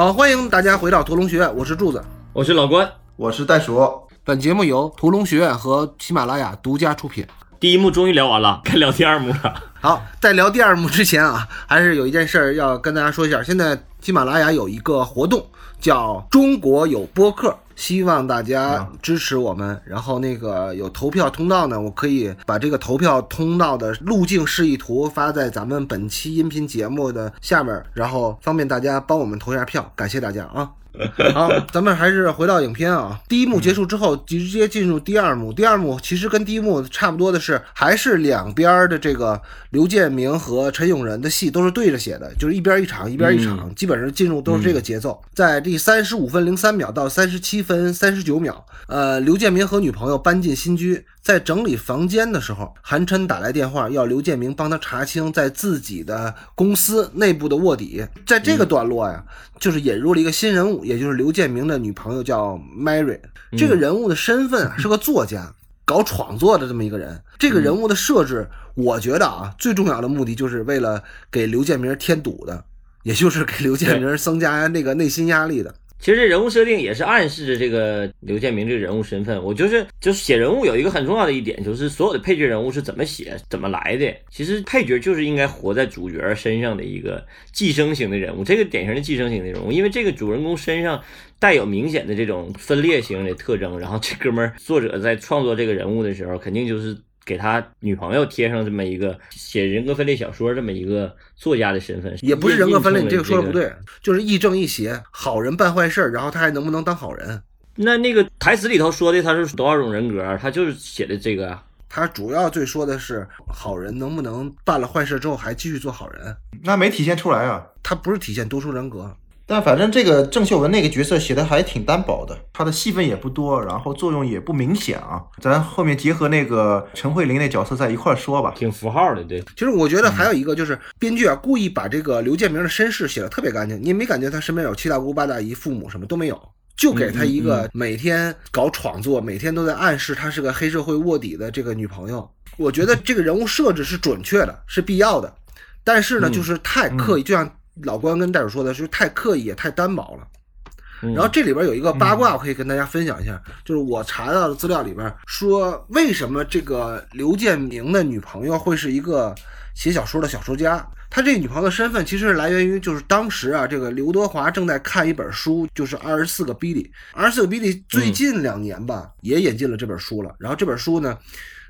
好，欢迎大家回到屠龙学院，我是柱子，我是老关，我是袋鼠。本节目由屠龙学院和喜马拉雅独家出品。第一幕终于聊完了，该聊第二幕了。好，在聊第二幕之前啊，还是有一件事儿要跟大家说一下。现在喜马拉雅有一个活动，叫“中国有播客”，希望大家支持我们。然后那个有投票通道呢，我可以把这个投票通道的路径示意图发在咱们本期音频节目的下面，然后方便大家帮我们投一下票。感谢大家啊！好，咱们还是回到影片啊。第一幕结束之后，直接进入第二幕。第二幕其实跟第一幕差不多的是，还是两边的这个刘建明和陈永仁的戏都是对着写的，就是一边一场一边一场，基本上进入都是这个节奏。在第三十五分零三秒到三十七分三十九秒，呃，刘建明和女朋友搬进新居，在整理房间的时候，韩琛打来电话要刘建明帮他查清在自己的公司内部的卧底。在这个段落呀，就是引入了一个新人物。也就是刘建明的女朋友叫 Mary，这个人物的身份啊是个作家，搞创作的这么一个人。这个人物的设置，我觉得啊，最重要的目的就是为了给刘建明添堵的，也就是给刘建明增加那个内心压力的。其实这人物设定也是暗示着这个刘建明这个人物身份。我就是就是写人物有一个很重要的一点，就是所有的配角人物是怎么写、怎么来的。其实配角就是应该活在主角身上的一个寄生型的人物，这个典型的寄生型的人物，因为这个主人公身上带有明显的这种分裂型的特征。然后这哥们儿作者在创作这个人物的时候，肯定就是。给他女朋友贴上这么一个写人格分裂小说这么一个作家的身份，也不是人格分裂，你这个说的不对，就是亦正亦邪，好人办坏事，然后他还能不能当好人？那那个台词里头说的他是多少种人格？他就是写的这个，他主要最说的是好人能不能办了坏事之后还继续做好人？那没体现出来啊，他不是体现多重人格。但反正这个郑秀文那个角色写的还挺单薄的，她的戏份也不多，然后作用也不明显啊。咱后面结合那个陈慧琳那角色在一块儿说吧，挺符号的。对，其实我觉得还有一个就是编剧啊，故意把这个刘建明的身世写的特别干净，你没感觉他身边有七大姑八大姨、父母什么都没有，就给他一个每天搞创作、每天都在暗示他是个黑社会卧底的这个女朋友。我觉得这个人物设置是准确的，是必要的，但是呢，就是太刻意，就像。老关跟袋鼠说的是太刻意也太单薄了，然后这里边有一个八卦，我可以跟大家分享一下，就是我查到的资料里边说，为什么这个刘建明的女朋友会是一个写小说的小说家？他这个女朋友的身份其实是来源于，就是当时啊，这个刘德华正在看一本书，就是《二十四个比利》，《二十四个比利》最近两年吧也引进了这本书了，然后这本书呢。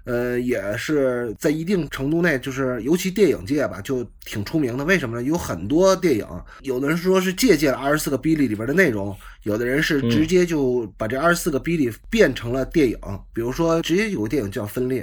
呃，也是在一定程度内，就是尤其电影界吧，就挺出名的。为什么呢？有很多电影，有的人说是借鉴了《二十四个比利》里边的内容，有的人是直接就把这二十四个比利变成了电影。比如说，直接有个电影叫《分裂》。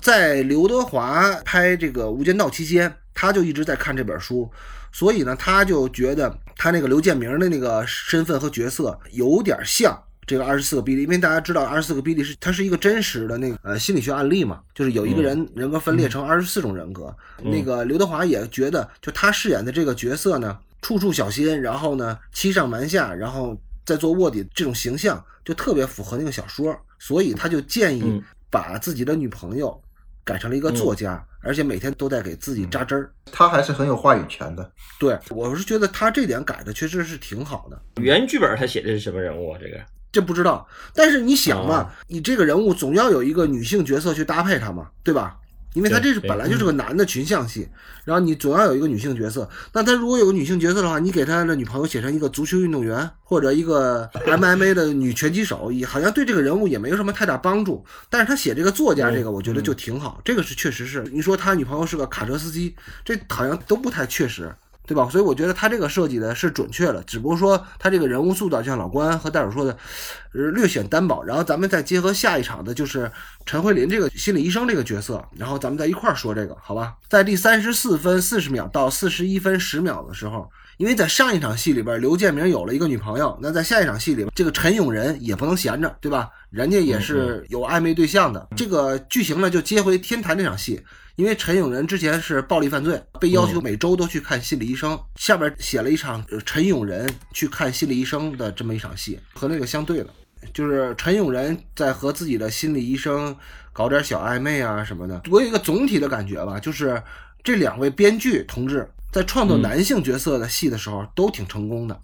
在刘德华拍这个《无间道》期间，他就一直在看这本书，所以呢，他就觉得他那个刘建明的那个身份和角色有点像。这个二十四个比例，因为大家知道二十四个比例是它是一个真实的那个呃心理学案例嘛，就是有一个人人格分裂成二十四种人格。那个刘德华也觉得，就他饰演的这个角色呢，处处小心，然后呢欺上瞒下，然后再做卧底这种形象，就特别符合那个小说，所以他就建议把自己的女朋友改成了一个作家，而且每天都在给自己扎针儿。他还是很有话语权的。对我是觉得他这点改的确实是挺好的。原剧本他写的是什么人物啊？这个？这不知道，但是你想嘛，你这个人物总要有一个女性角色去搭配他嘛，对吧？因为他这是本来就是个男的群像戏，然后你总要有一个女性角色。那他如果有个女性角色的话，你给他的女朋友写成一个足球运动员或者一个 MMA 的女拳击手，也好像对这个人物也没有什么太大帮助。但是他写这个作家这个，我觉得就挺好，这个是确实是。你说他女朋友是个卡车司机，这好像都不太确实。对吧？所以我觉得他这个设计的是准确的，只不过说他这个人物塑造，像老关和戴尔说的，呃，略显单薄。然后咱们再结合下一场的，就是陈慧琳这个心理医生这个角色，然后咱们再一块儿说这个，好吧？在第三十四分四十秒到四十一分十秒的时候，因为在上一场戏里边，刘建明有了一个女朋友，那在下一场戏里边，这个陈永仁也不能闲着，对吧？人家也是有暧昧对象的。这个剧情呢，就接回天坛那场戏。因为陈永仁之前是暴力犯罪，被要求每周都去看心理医生。下边写了一场陈永仁去看心理医生的这么一场戏，和那个相对了，就是陈永仁在和自己的心理医生搞点小暧昧啊什么的。我有一个总体的感觉吧，就是这两位编剧同志在创作男性角色的戏的时候都挺成功的。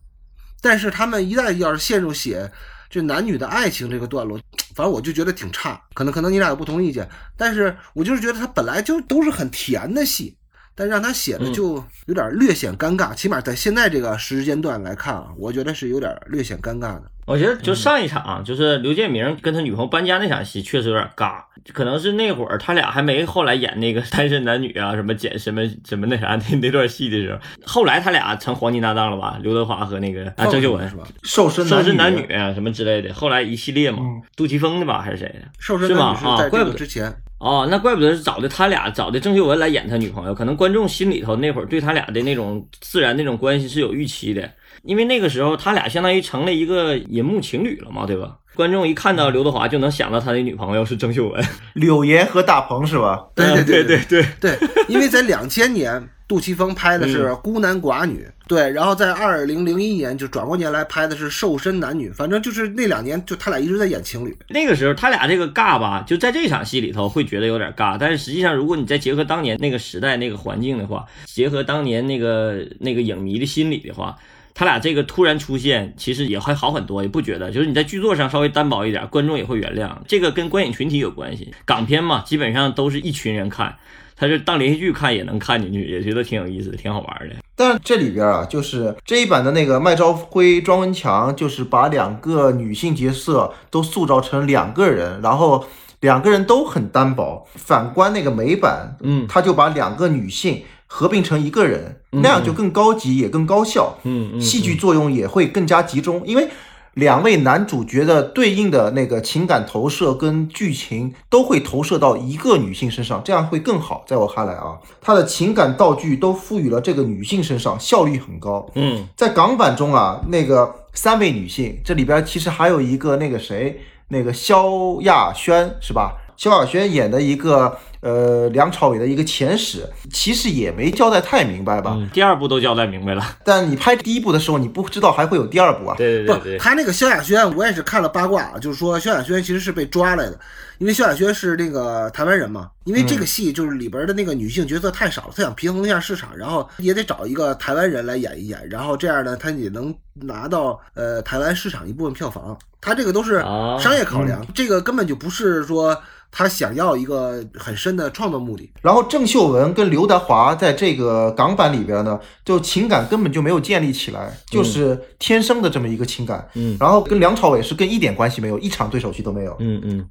但是他们一旦要是陷入写这男女的爱情这个段落，反正我就觉得挺差。可能可能你俩有不同意见，但是我就是觉得他本来就都是很甜的戏。但让他写的就有点略显尴尬，起码在现在这个时间段来看啊，我觉得是有点略显尴尬的。我觉得就上一场，就是刘建明跟他女朋友搬家那场戏，确实有点尬。可能是那会儿他俩还没后来演那个单身男女啊，什么捡什么什么那啥那那段戏的时候，后来他俩成黄金搭档了吧？刘德华和那个啊郑秀文是吧？瘦身瘦身男女啊什么之类的，后来一系列嘛，杜琪峰的吧还是谁的？瘦身是吧？啊，男女是在怪不得这个之前。哦，那怪不得是找的他俩，找的郑秀文来演他女朋友。可能观众心里头那会儿对他俩的那种自然那种关系是有预期的，因为那个时候他俩相当于成了一个银幕情侣了嘛，对吧？观众一看到刘德华就能想到他的女朋友是郑秀文。柳岩和大鹏是吧？对对对对对对，因为在两千年，杜琪峰拍的是《孤男寡女》，对，然后在二零零一年就转过年来拍的是《瘦身男女》，反正就是那两年就他俩一直在演情侣。那个时候他俩这个尬吧，就在这场戏里头会觉得有点尬，但是实际上如果你再结合当年那个时代那个环境的话，结合当年那个那个影迷的心理的话。他俩这个突然出现，其实也还好很多，也不觉得。就是你在剧作上稍微单薄一点，观众也会原谅。这个跟观影群体有关系。港片嘛，基本上都是一群人看，他是当连续剧看也能看进去，也觉得挺有意思的，挺好玩的。但是这里边啊，就是这一版的那个麦兆辉、庄文强，就是把两个女性角色都塑造成两个人，然后两个人都很单薄。反观那个美版，嗯，他就把两个女性。合并成一个人，那样就更高级，也更高效，嗯，戏剧作用也会更加集中。因为两位男主角的对应的那个情感投射跟剧情都会投射到一个女性身上，这样会更好。在我看来啊，他的情感道具都赋予了这个女性身上，效率很高。嗯，在港版中啊，那个三位女性，这里边其实还有一个那个谁，那个萧亚轩是吧？萧亚轩演的一个。呃，梁朝伟的一个前史，其实也没交代太明白吧？第二部都交代明白了。但你拍第一部的时候，你不知道还会有第二部啊？对对对，他那个萧亚轩，我也是看了八卦，就是说萧亚轩其实是被抓来的，因为萧亚轩是那个台湾人嘛。因为这个戏就是里边的那个女性角色太少了，他想平衡一下市场，然后也得找一个台湾人来演一演，然后这样呢，他也能拿到呃台湾市场一部分票房。他这个都是商业考量，这个根本就不是说。他想要一个很深的创作目的，然后郑秀文跟刘德华在这个港版里边呢，就情感根本就没有建立起来，就是天生的这么一个情感。嗯，然后跟梁朝伟是跟一点关系没有，一场对手戏都没有。嗯嗯。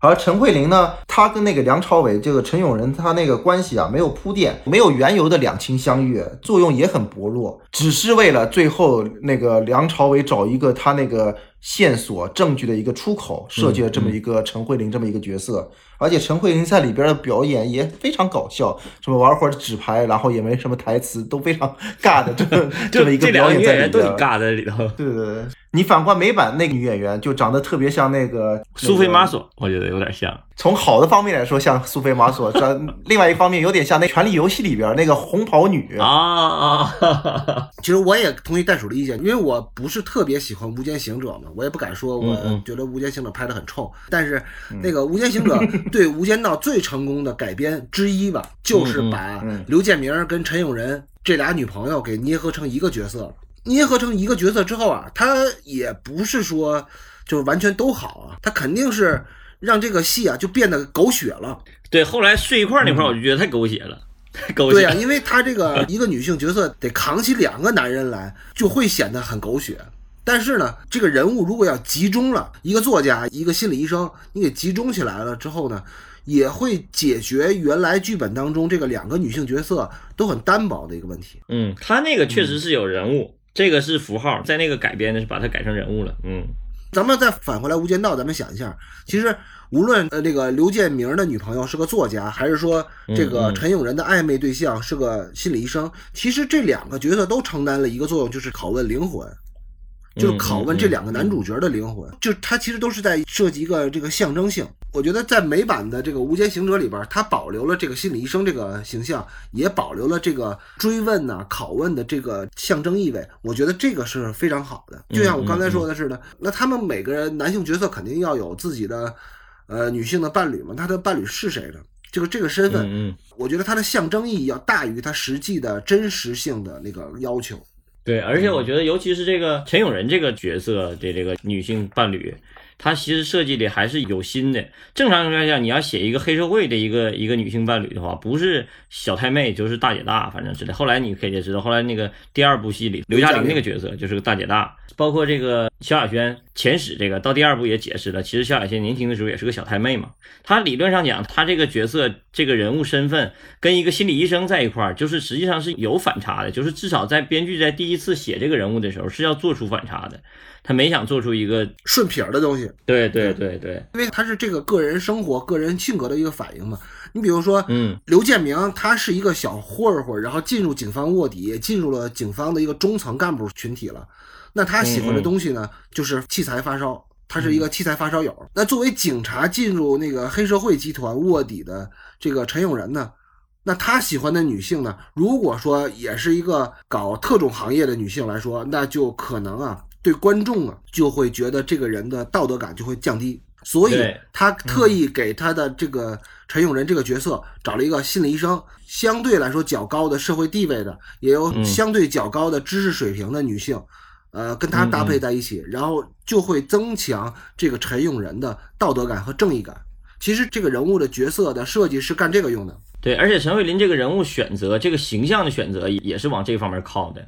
而陈慧琳呢，她跟那个梁朝伟这个陈永仁他那个关系啊，没有铺垫，没有缘由的两情相悦，作用也很薄弱，只是为了最后那个梁朝伟找一个他那个线索证据的一个出口，设计了这么一个陈慧琳这么一个角色。而且陈慧琳在里边的表演也非常搞笑，什么玩会儿纸牌，然后也没什么台词，都非常尬的这么 这么一个表演在里边，尬在里头。对对对。你反观美版那个女演员，就长得特别像那个苏菲玛索，我觉得有点像。从好的方面来说，像苏菲玛索；这另外一方面，有点像那《权力游戏》里边那个红袍女啊啊。其实我也同意袋鼠的意见，因为我不是特别喜欢《无间行者》嘛，我也不敢说我觉得《无间行者》拍的很臭。但是那个《无间行者》对《无间道》最成功的改编之一吧，就是把刘建明跟陈永仁这俩女朋友给捏合成一个角色。捏合成一个角色之后啊，他也不是说就是完全都好啊，他肯定是让这个戏啊就变得狗血了。对，后来睡一块那块我就觉得太狗血了，太狗血。对呀，因为他这个一个女性角色得扛起两个男人来，就会显得很狗血。但是呢，这个人物如果要集中了，一个作家，一个心理医生，你给集中起来了之后呢，也会解决原来剧本当中这个两个女性角色都很单薄的一个问题。嗯，他那个确实是有人物。这个是符号，在那个改编的是把它改成人物了。嗯，咱们再返回来《无间道》，咱们想一下，其实无论呃这个刘建明的女朋友是个作家，还是说这个陈永仁的暧昧对象是个心理医生，其实这两个角色都承担了一个作用，就是拷问灵魂。就是拷问这两个男主角的灵魂，就他其实都是在设计一个这个象征性。我觉得在美版的这个《无间行者》里边，他保留了这个心理医生这个形象，也保留了这个追问呐、拷问的这个象征意味。我觉得这个是非常好的。就像我刚才说的似的，那他们每个人男性角色肯定要有自己的呃女性的伴侣嘛？他的伴侣是谁呢？这个这个身份，我觉得它的象征意义要大于它实际的真实性的那个要求。对，而且我觉得，尤其是这个陈永仁这个角色的这个女性伴侣，他其实设计的还是有心的。正常情况下，你要写一个黑社会的一个一个女性伴侣的话，不是小太妹就是大姐大，反正之类。后来你可以也知道，后来那个第二部戏里刘嘉玲那个角色就是个大姐大，包括这个萧亚轩前史这个到第二部也解释了，其实萧亚轩年轻的时候也是个小太妹嘛。他理论上讲，他这个角色这个人物身份跟一个心理医生在一块儿，就是实际上是有反差的，就是至少在编剧在第一次写这个人物的时候是要做出反差的，他没想做出一个顺撇儿的东西，对对对对，因为他是这个个人生活、个人性格的一个反应嘛。你比如说，嗯刘建明他是一个小混混，然后进入警方卧底，进入了警方的一个中层干部群体了。那他喜欢的东西呢，就是器材发烧，他是一个器材发烧友。那作为警察进入那个黑社会集团卧底的这个陈永仁呢，那他喜欢的女性呢，如果说也是一个搞特种行业的女性来说，那就可能啊，对观众啊就会觉得这个人的道德感就会降低。所以他特意给他的这个陈永仁这个角色找了一个心理医生，相对来说较高的社会地位的，也有嗯相对较高的知识水平的女性，呃，跟他搭配在一起，然后就会增强这个陈永仁的道德感和正义感。其实这个人物的角色的设计是干这个用的。对，而且陈慧琳这个人物选择，这个形象的选择也也是往这方面靠的。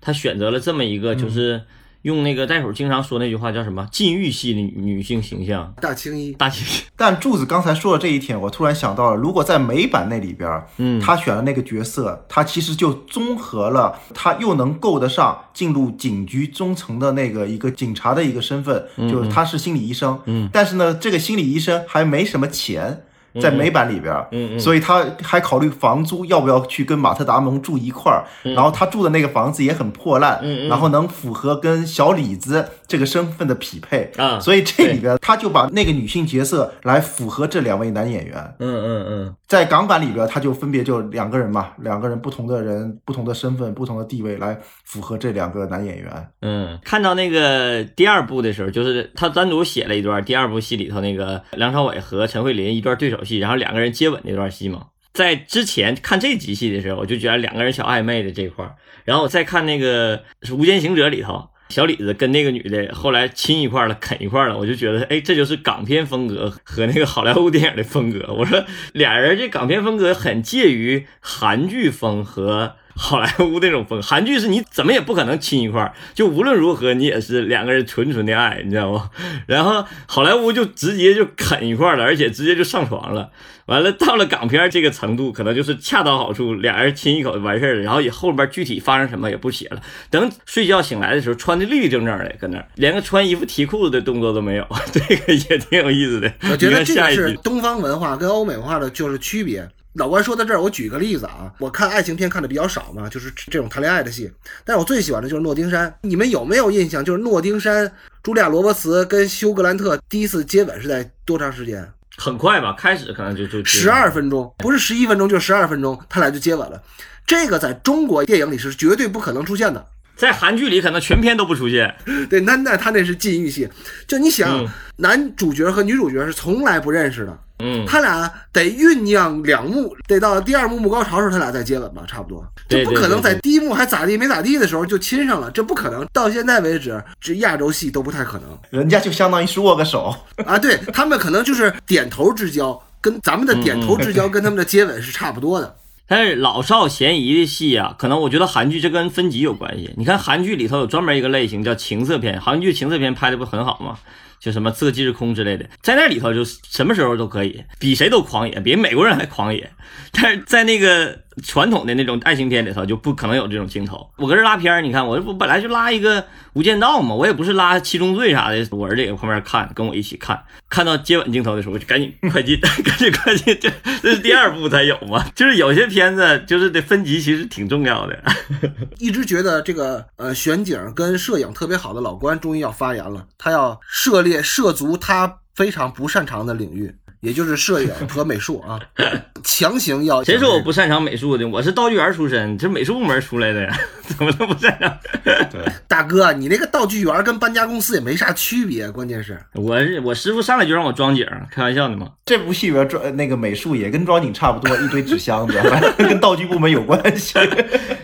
他选择了这么一个，就是用那个袋鼠经常说那句话叫什么“禁欲系的女女性形象。大青衣”，大青衣。但柱子刚才说的这一点，我突然想到了，如果在美版那里边儿，嗯。他选的那个角色，他其实就综合了他又能够得上进入警局中层的那个一个警察的一个身份，就是他是心理医生，嗯，但是呢，这个心理医生还没什么钱。在美版里边，嗯嗯。所以他还考虑房租要不要去跟马特达蒙住一块儿，然后他住的那个房子也很破烂，然后能符合跟小李子这个身份的匹配，啊所以这里边他就把那个女性角色来符合这两位男演员。嗯嗯嗯，在港版里边，他就分别就两个人嘛，两个人不同的人、不同的身份、不同的地位来符合这两个男演员。嗯，看到那个第二部的时候，就是他单独写了一段第二部戏里头那个梁朝伟和陈慧琳一段对手戏，然后两个人接吻那段戏嘛。在之前看这集戏的时候，我就觉得两个人小暧昧的这块儿，然后我再看那个《无间行者》里头，小李子跟那个女的后来亲一块了，啃一块了，我就觉得，哎，这就是港片风格和那个好莱坞电影的风格。我说俩人这港片风格很介于韩剧风和好莱坞那种风。韩剧是你怎么也不可能亲一块儿，就无论如何你也是两个人纯纯的爱，你知道吗？然后好莱坞就直接就啃一块了，而且直接就上床了。完了，到了港片这个程度，可能就是恰到好处，俩人亲一口就完事儿了，然后也后边具体发生什么也不写了。等睡觉醒来的时候，穿的立立正正的，搁那儿连个穿衣服提裤子的动作都没有，这个也挺有意思的。我觉得这个，是东方文化跟欧美文化的就是区别。老关说到这儿，我举个例子啊，我看爱情片看的比较少嘛，就是这种谈恋爱的戏。但是我最喜欢的就是诺丁山。你们有没有印象？就是诺丁山，茱莉亚·罗伯茨跟休格兰特第一次接吻是在多长时间？很快吧，开始可能就就十二分钟，不是十一分钟，就是十二分钟，他俩就接吻了。这个在中国电影里是绝对不可能出现的。在韩剧里可能全片都不出现。对，那那他那是禁欲戏。就你想，嗯男主角和女主角是从来不认识的，嗯，他俩得酝酿两幕，得到第二幕幕高潮的时候，他俩再接吻吧，差不多。这不可能在第一幕还咋地没咋地的时候就亲上了，这不可能。到现在为止，这亚洲戏都不太可能人家就相当于是握个手，啊。对他们可能就是点头之交，跟咱们的点头之交跟他们的接吻是差不多的。但是老少咸宜的戏啊，可能我觉得韩剧这跟分级有关系。你看韩剧里头有专门一个类型叫情色片，韩剧情色片拍的不很好吗？就什么《刺客继日空》之类的，在那里头就什么时候都可以，比谁都狂野，比美国人还狂野。但是在那个传统的那种爱情片里头，就不可能有这种镜头。我搁这拉片儿，你看我我本来就拉一个《无间道》嘛，我也不是拉《七宗罪》啥的，我儿子也在旁边看，跟我一起看。看到接吻镜头的时候，我就赶紧 快进，赶紧快进，这这是第二部才有嘛。就是有些片子就是得分级，其实挺重要的。一直觉得这个呃选景跟摄影特别好的老关终于要发言了，他要涉猎涉足他非常不擅长的领域，也就是摄影和美术啊，强行要谁说我不擅长美术的？我是道具员出身，这美术部门出来的呀，怎么能不擅长？对大哥，你那个道具员跟搬家公司也没啥区别，关键是我我师傅上来就让我装景，开玩笑的嘛。这部戏里边装那个美术也跟装景差不多，一堆纸箱子，反正跟道具部门有关系。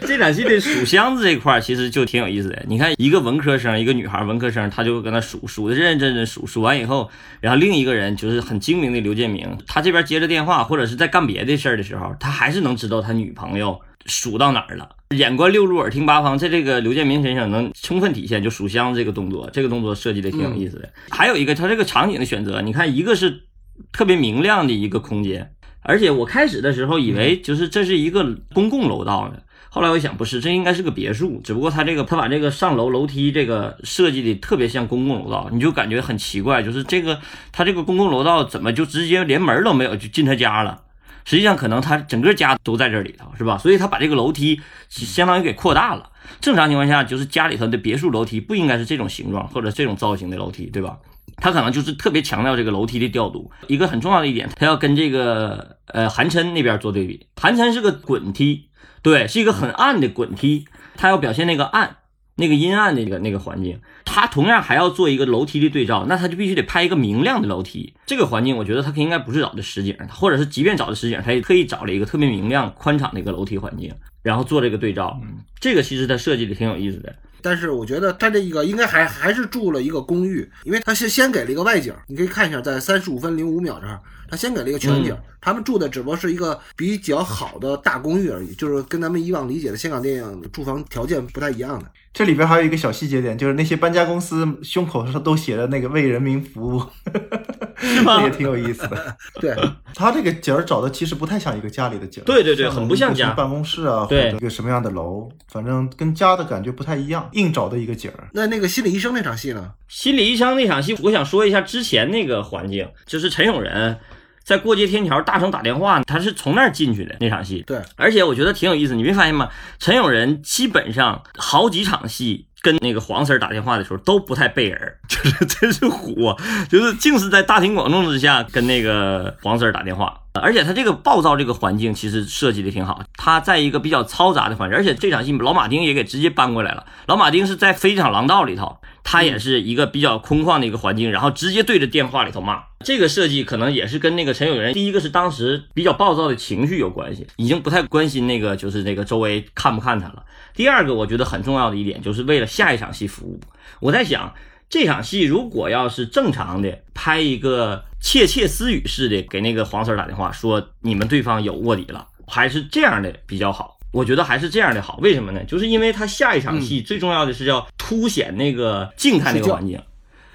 这场戏的数箱子这块儿其实就挺有意思的。你看，一个文科生，一个女孩文科生，她就跟那数数的认认真真数，数完以后，然后另一个人就是很精明的刘建明，他这边接着电话或者是在干别的事儿的时候，他还是能知道他女朋友数到哪儿了。眼观六路，耳听八方，在这个刘建明身上能充分体现，就数箱子这个动作，这个动作设计的挺有意思的。还有一个，他这个场景的选择，你看，一个是特别明亮的一个空间。而且我开始的时候以为就是这是一个公共楼道呢，后来我想不是，这应该是个别墅，只不过他这个他把这个上楼楼梯这个设计的特别像公共楼道，你就感觉很奇怪，就是这个他这个公共楼道怎么就直接连门都没有就进他家了？实际上可能他整个家都在这里头，是吧？所以他把这个楼梯相当于给扩大了。正常情况下，就是家里头的别墅楼梯不应该是这种形状或者这种造型的楼梯，对吧？他可能就是特别强调这个楼梯的调度。一个很重要的一点，他要跟这个呃韩琛那边做对比。韩琛是个滚梯，对，是一个很暗的滚梯，他要表现那个暗、那个阴暗的那个那个环境。他同样还要做一个楼梯的对照，那他就必须得拍一个明亮的楼梯。这个环境，我觉得他应该不是找的实景，或者是即便找的实景，他也特意找了一个特别明亮、宽敞的一个楼梯环境，然后做这个对照。这个其实他设计的挺有意思的。但是我觉得他这一个应该还还是住了一个公寓，因为他是先给了一个外景，你可以看一下，在三十五分零五秒这儿，他先给了一个全景，他们住的只不过是一个比较好的大公寓而已，就是跟咱们以往理解的香港电影住房条件不太一样的。这里边还有一个小细节点，就是那些搬家公司胸口上都写着那个为人民服务，是吗？也挺有意思的。对他这个景儿找的其实不太像一个家里的景儿，对对对，很不像家办公室啊，或者一个什么样的楼，反正跟家的感觉不太一样，硬找的一个景儿。那那个心理医生那场戏呢？心理医生那场戏，我想说一下之前那个环境，就是陈永仁。在过街天桥大声打电话，他是从那儿进去的那场戏。对，而且我觉得挺有意思，你没发现吗？陈永仁基本上好几场戏跟那个黄 Sir 打电话的时候都不太背人，就是真是虎，就是竟是在大庭广众之下跟那个黄 Sir 打电话。而且他这个暴躁这个环境其实设计的挺好，他在一个比较嘈杂的环境，而且这场戏老马丁也给直接搬过来了。老马丁是在飞机场廊道里头，他也是一个比较空旷的一个环境，然后直接对着电话里头骂。这个设计可能也是跟那个陈友仁，第一个是当时比较暴躁的情绪有关系，已经不太关心那个就是那个周围看不看他了。第二个我觉得很重要的一点，就是为了下一场戏服务。我在想。这场戏如果要是正常的拍一个窃窃私语似的，给那个黄 Sir 打电话说你们对方有卧底了，还是这样的比较好。我觉得还是这样的好。为什么呢？就是因为他下一场戏最重要的是要凸显那个静态那个环境，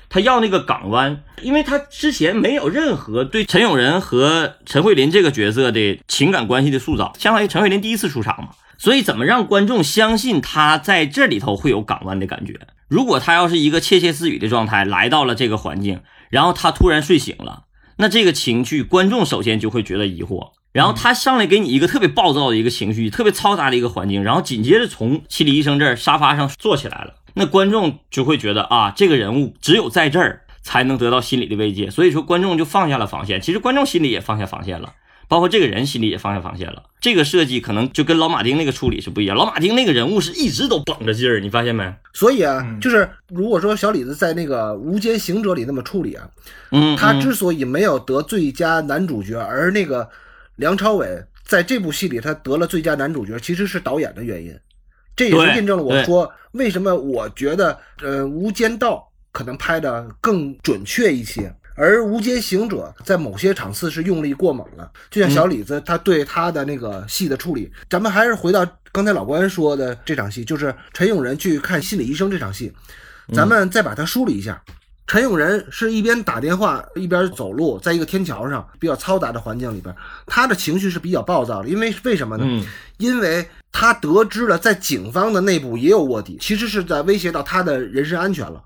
他要那个港湾，因为他之前没有任何对陈永仁和陈慧琳这个角色的情感关系的塑造，相当于陈慧琳第一次出场嘛。所以怎么让观众相信他在这里头会有港湾的感觉？如果他要是一个窃窃私语的状态来到了这个环境，然后他突然睡醒了，那这个情绪观众首先就会觉得疑惑。然后他上来给你一个特别暴躁的一个情绪，特别嘈杂的一个环境，然后紧接着从心理医生这儿沙发上坐起来了，那观众就会觉得啊，这个人物只有在这儿才能得到心理的慰藉。所以说观众就放下了防线，其实观众心里也放下防线了。包括这个人心里也放下防线了，这个设计可能就跟老马丁那个处理是不一样。老马丁那个人物是一直都绷着劲儿，你发现没？所以啊，就是如果说小李子在那个《无间行者》里那么处理啊，嗯，他之所以没有得最佳男主角，而那个梁朝伟在这部戏里他得了最佳男主角，其实是导演的原因。这也是印证了我说为什么我觉得呃《无间道》可能拍的更准确一些。而《无间行者》在某些场次是用力过猛了，就像小李子他对他的那个戏的处理，咱们还是回到刚才老关说的这场戏，就是陈永仁去看心理医生这场戏，咱们再把它梳理一下。陈永仁是一边打电话一边走路，在一个天桥上比较嘈杂的环境里边，他的情绪是比较暴躁的，因为为什么呢？因为他得知了在警方的内部也有卧底，其实是在威胁到他的人身安全了。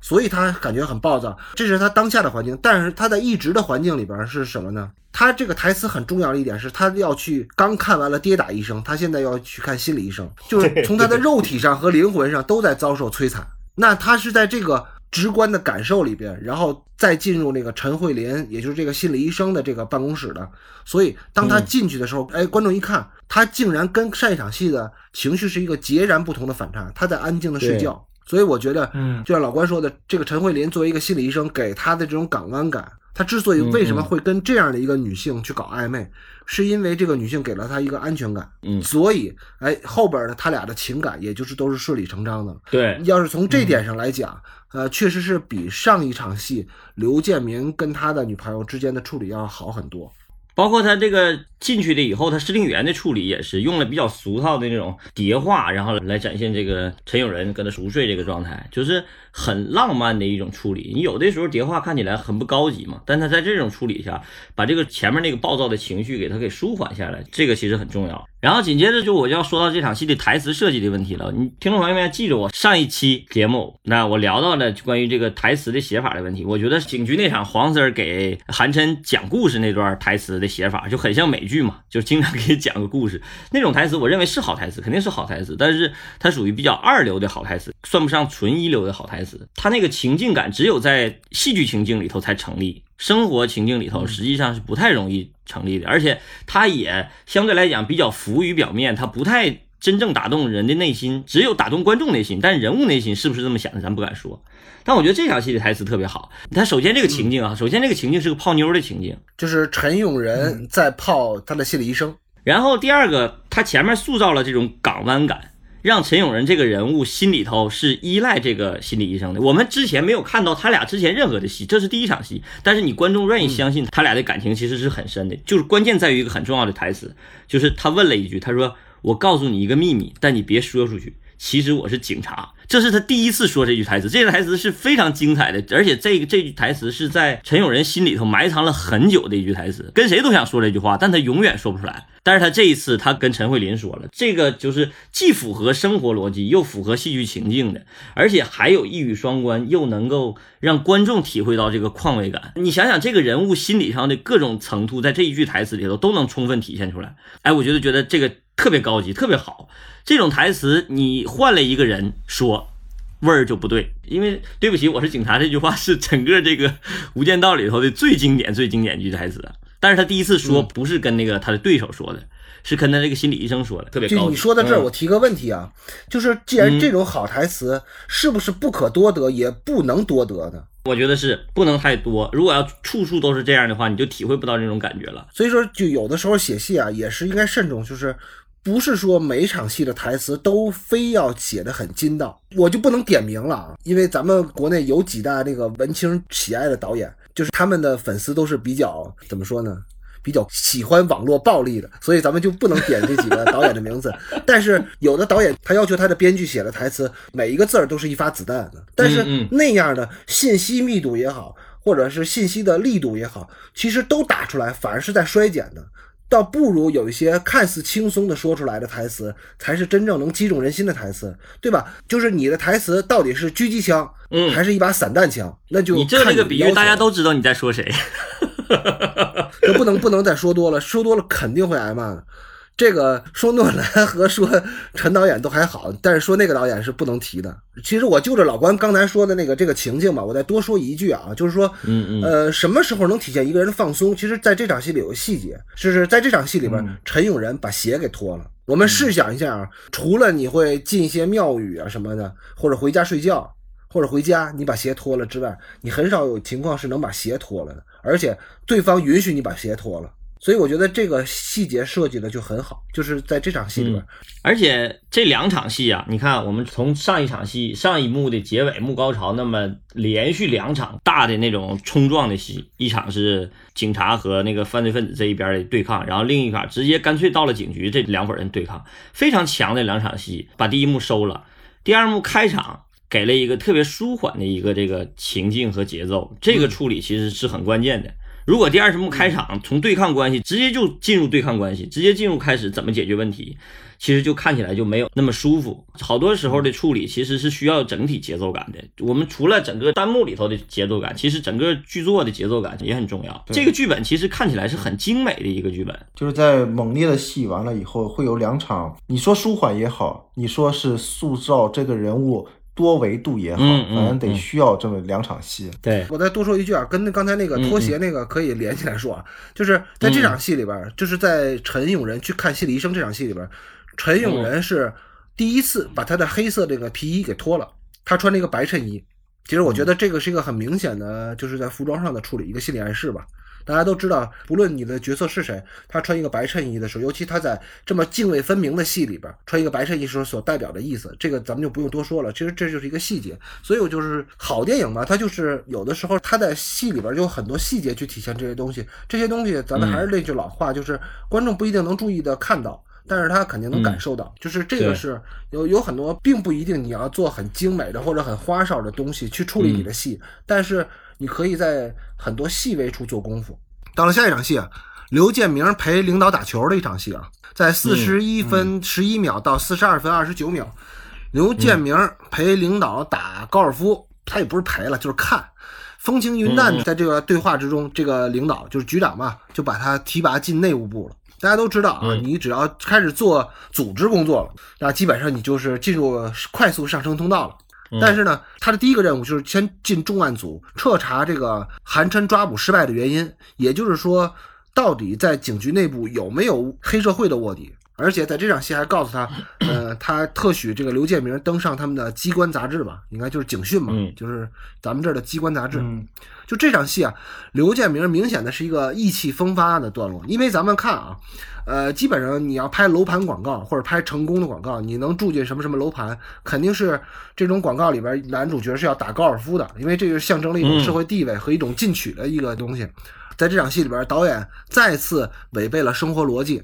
所以他感觉很暴躁，这是他当下的环境。但是他在一直的环境里边是什么呢？他这个台词很重要的一点是，他要去刚看完了跌打医生，他现在要去看心理医生，就是从他的肉体上和灵魂上都在遭受摧残。那他是在这个直观的感受里边，然后再进入那个陈慧琳，也就是这个心理医生的这个办公室的。所以当他进去的时候，哎，观众一看，他竟然跟上一场戏的情绪是一个截然不同的反差。他在安静的睡觉。所以我觉得，嗯，就像老关说的，这个陈慧琳作为一个心理医生，给他的这种港湾感，他之所以嗯为什么嗯会跟这样的一个女性去搞暧昧，是因为这个女性给了他一个安全感，嗯所以哎后边的他俩的情感也就是都是顺理成章的了。对，要是从这点上来讲，呃，确实是比上一场戏刘建明跟他的女朋友之间的处理要好很多。包括他这个进去的以后，他司令员的处理也是用了比较俗套的那种叠画，然后来展现这个陈友仁跟他熟睡这个状态，就是很浪漫的一种处理。你有的时候叠画看起来很不高级嘛，但他在这种处理下，把这个前面那个暴躁的情绪给他给舒缓下来，这个其实很重要。然后紧接着就我就要说到这场戏的台词设计的问题了。你听众朋友们还记着我上一期节目，那我聊到了关于这个台词的写法的问题。我觉得警局那场黄 Sir 给韩琛讲故事那段台词的写法就很像美剧嘛，就经常给你讲个故事那种台词，我认为是好台词，肯定是好台词，但是它属于比较二流的好台词，算不上纯一流的好台词。它那个情境感只有在戏剧情境里头才成立。生活情境里头实际上是不太容易成立的，而且它也相对来讲比较浮于表面，它不太真正打动人的内心，只有打动观众内心，但人物内心是不是这么想的，咱不敢说。但我觉得这场戏的台词特别好。它首先这个情境啊，首先这个情境是个泡妞的情境，就是陈永仁在泡他的心理医生，然后第二个，他前面塑造了这种港湾感，让陈永仁这个人物心里头是依赖这个心理医生的。我们之前没有看到他俩之前任何的戏，这是第一场戏，但是你观众愿意相信他俩的感情其实是很深的。就是关键在于一个很重要的台词，就是他问了一句，他说：“我告诉你一个秘密，但你别说出去。”其实我是警察，这是他第一次说这句台词。这个台词是非常精彩的，而且这个这句台词是在陈永仁心里头埋藏了很久的一句台词，跟谁都想说这句话，但他永远说不出来。但是他这一次，他跟陈慧琳说了，这个就是既符合生活逻辑，又符合戏剧情境的，而且还有一语双关，又能够让观众体会到这个况味感。你想想，这个人物心理上的各种层次，在这一句台词里头都能充分体现出来。哎，我觉得觉得这个特别高级，特别好。这种台词你换了一个人说，味儿就不对。因为对不起，我是警察这句话是 整个这个《无间道》里头的最经典、最经典一句台词。但是他第一次说不是跟那个他的对手说的，是跟他这个心理医生说的，特别高级。就你说到这儿，嗯我提个问题啊，就是既然这种好台词是不是不可多得，也不能多得呢？我觉得是不能太多。如果要处处都是这样的话，你就体会不到那种感觉了。所以说，就有的时候写戏啊，也是应该慎重，就是不是说每场戏的台词都非要写得很筋道。我就不能点名了啊，因为咱们国内有几大那个文青喜爱的导演，就是他们的粉丝都是比较怎么说呢？比较喜欢网络暴力的，所以咱们就不能点这几个导演的名字。但是有的导演他要求他的编剧写的台词每一个字儿都是一发子弹的，但是那样的信息密度也好，或者是信息的力度也好，其实都打出来，反而是在衰减的。倒不如有一些看似轻松的说出来的台词，才是真正能击中人心的台词，对吧？就是你的台词到底是狙击枪，嗯还是一把散弹枪？那就你这这个比喻，大家都知道你在说谁。这不能不能再说多了，说多了肯定会挨骂的。这个说诺兰和说陈导演都还好，但是说那个导演是不能提的。其实我就着老关刚才说的那个这个情境吧，我再多说一句啊，就是说，嗯嗯呃，什么时候能体现一个人的放松？其实在这场戏里有个细节，就是在这场戏里边，陈永仁把鞋给脱了。我们试想一下啊，除了你会进一些庙宇啊什么的，或者回家睡觉，或者回家你把鞋脱了之外，你很少有情况是能把鞋脱了的，而且对方允许你把鞋脱了。所以我觉得这个细节设计的就很好，就是在这场戏里边，而且这两场戏啊，你看，我们从上一场戏上一幕的结尾幕高潮，那么连续两场大的那种冲撞的戏，一场是警察和那个犯罪分子这一边的对抗，然后另一场直接干脆到了警局，这两伙人对抗，非常强的两场戏，把第一幕收了，第二幕开场。给了一个特别舒缓的一个这个情境和节奏，这个处理其实是很关键的。如果第二十幕开场从对抗关系直接就进入对抗关系，直接进入开始怎么解决问题，其实就看起来就没有那么舒服。好多时候的处理其实是需要整体节奏感的。我们除了整个弹幕里头的节奏感，其实整个剧作的节奏感也很重要。这个剧本其实看起来是很精美的一个剧本。就是在猛烈的戏完了以后，会有两场，你说舒缓也好，你说是塑造这个人物。多维度也好，嗯嗯反正得嗯。需要这么两场戏。对，我再多说一句啊，跟刚才那个拖鞋那个可以连起来说啊，就是在这场戏里边，就是在陈永仁去看心理医生这场戏里边，陈永仁是第一次把他的黑色这个皮衣给脱了，他穿了一个白衬衣，其实我觉得这个是一个很明显的，就是在服装上的处理，一个心理暗示吧。大家都知道，不论你的角色是谁，他穿一个白衬衣的时候，尤其他在这么泾渭分明的戏里边穿一个白衬衣时候所代表的意思，这个咱们就不用多说了。其实这就是一个细节。所以我就是好电影嘛，它就是有的时候它在戏里边就有很多细节去体现这些东西。这些东西咱们还是那句老话，就是观众不一定能注意的看到。但是他肯定能感受到，就是这个是有有很多，并不一定你要做很精美的或者很花哨的东西去处理你的戏，但是你可以在很多细微处做功夫。到了下一场戏啊，刘建明陪领导打球的一场戏啊，在四十一分十一秒到四十二分二十九秒，刘建明陪领导打高尔夫，他也不是陪了，就是看，风轻云淡，在这个对话之中，这个领导就是局长嘛，就把他提拔进内务部了。大家都知道啊，你只要开始做组织工作了，那基本上你就是进入快速上升通道了。但是呢，他的第一个任务就是先进重案组，彻查这个韩琛抓捕失败的原因，也就是说，到底在警局内部有没有黑社会的卧底。而且在这场戏还告诉他，呃，他特许这个刘建明登上他们的机关杂志吧，应该就是警讯嘛，就是咱们这儿的机关杂志。就这场戏啊，刘建明明显的是一个意气风发的段落，因为咱们看啊，呃，基本上你要拍楼盘广告或者拍成功的广告，你能住进什么什么楼盘，肯定是这种广告里边男主角是要打高尔夫的，因为这个象征了一种社会地位和一种进取的一个东西。在这场戏里边，导演再次违背了生活逻辑。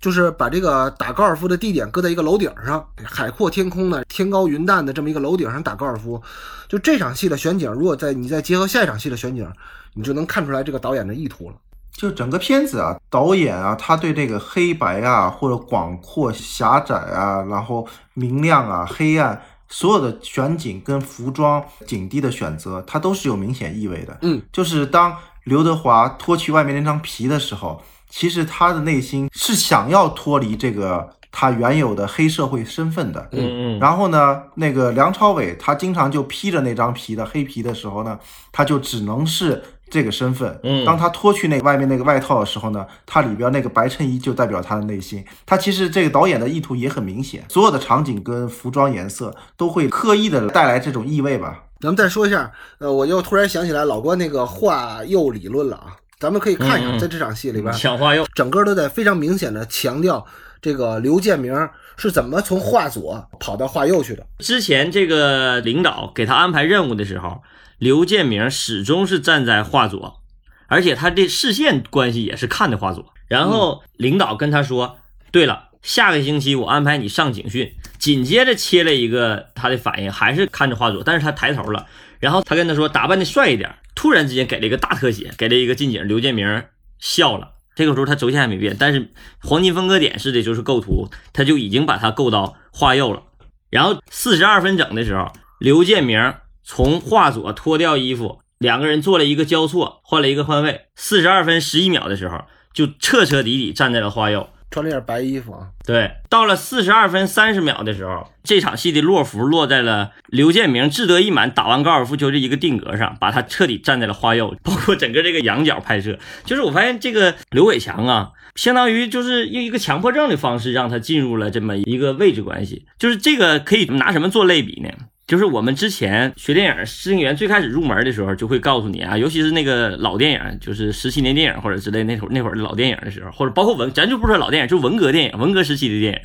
就是把这个打高尔夫的地点搁在一个楼顶上，海阔天空的、天高云淡的这么一个楼顶上打高尔夫。就这场戏的选景，如果在你再结合下一场戏的选景，你就能看出来这个导演的意图了。就整个片子啊，导演啊，他对这个黑白啊，或者广阔狭窄啊，然后明亮啊、黑暗，所有的选景跟服装、景地的选择，它都是有明显意味的。嗯，就是当刘德华脱去外面那张皮的时候。其实他的内心是想要脱离这个他原有的黑社会身份的，嗯嗯。然后呢，那个梁朝伟他经常就披着那张皮的黑皮的时候呢，他就只能是这个身份。嗯。当他脱去那外面那个外套的时候呢，他里边那个白衬衣就代表他的内心。他其实这个导演的意图也很明显，所有的场景跟服装颜色都会刻意的带来这种意味吧。咱们再说一下，呃，我又突然想起来老关那个化釉理论了啊。咱们可以看一下，在这场戏里边，抢化釉，整个都在非常明显的强调这个刘建明是怎么从画左跑到画右去的。之前这个领导给他安排任务的时候，刘建明始终是站在画左，而且他的视线关系也是看的画左。然后领导跟他说：“对了，下个星期我安排你上警训。”紧接着切了一个他的反应，还是看着画左，但是他抬头了，然后他跟他说：“打扮的帅一点。”突然之间给了一个大特写，给了一个近景，刘建明笑了。这个时候他轴线还没变，但是黄金分割点式的就是构图，他就已经把它构到画右了。然后四十二分整的时候，刘建明从画左脱掉衣服，两个人做了一个交错，换了一个换位。四十二分十一秒的时候，就彻彻底底站在了画右。穿了件白衣服啊，对，到了四十二分三十秒的时候，这场戏的落幅落在了刘建明志得意满打完高尔夫球这一个定格上，把他彻底站在了花右，包括整个这个仰角拍摄，就是我发现这个刘伟强啊，相当于就是用一个强迫症的方式让他进入了这么一个位置关系，就是这个可以拿什么做类比呢？就是我们之前学电影，试映员最开始入门的时候，就会告诉你啊，尤其是那个老电影，就是十七年电影或者之类那会儿那会儿的老电影的时候，或者包括文，咱就不说老电影，就文革电影，文革时期的电影，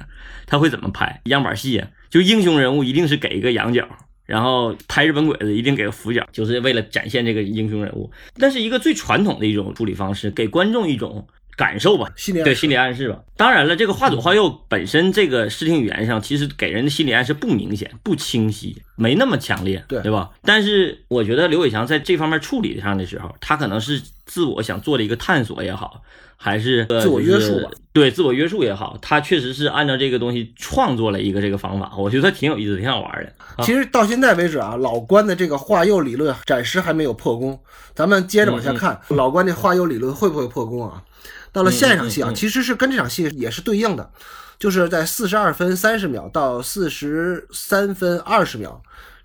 他会怎么拍样板戏啊？就英雄人物一定是给一个仰角，然后拍日本鬼子一定给个俯角，就是为了展现这个英雄人物。那是一个最传统的一种处理方式，给观众一种。感受吧，对心理暗示吧。当然了，这个画左画右本身这个视听语言上，其实给人的心理暗示不明显、不清晰，没那么强烈，对对吧？但是我觉得刘伟强在这方面处理上的时候，他可能是自我想做的一个探索也好，还是自我约束吧？对，自我约束也好，他确实是按照这个东西创作了一个这个方法，我觉得挺有意思、挺好玩的。其实到现在为止啊，老关的这个画右理论暂时还没有破功。咱们接着往下看，老关这画右理论会不会破功啊？到了下一场戏啊，其实是跟这场戏也是对应的，就是在四十二分三十秒到四十三分二十秒，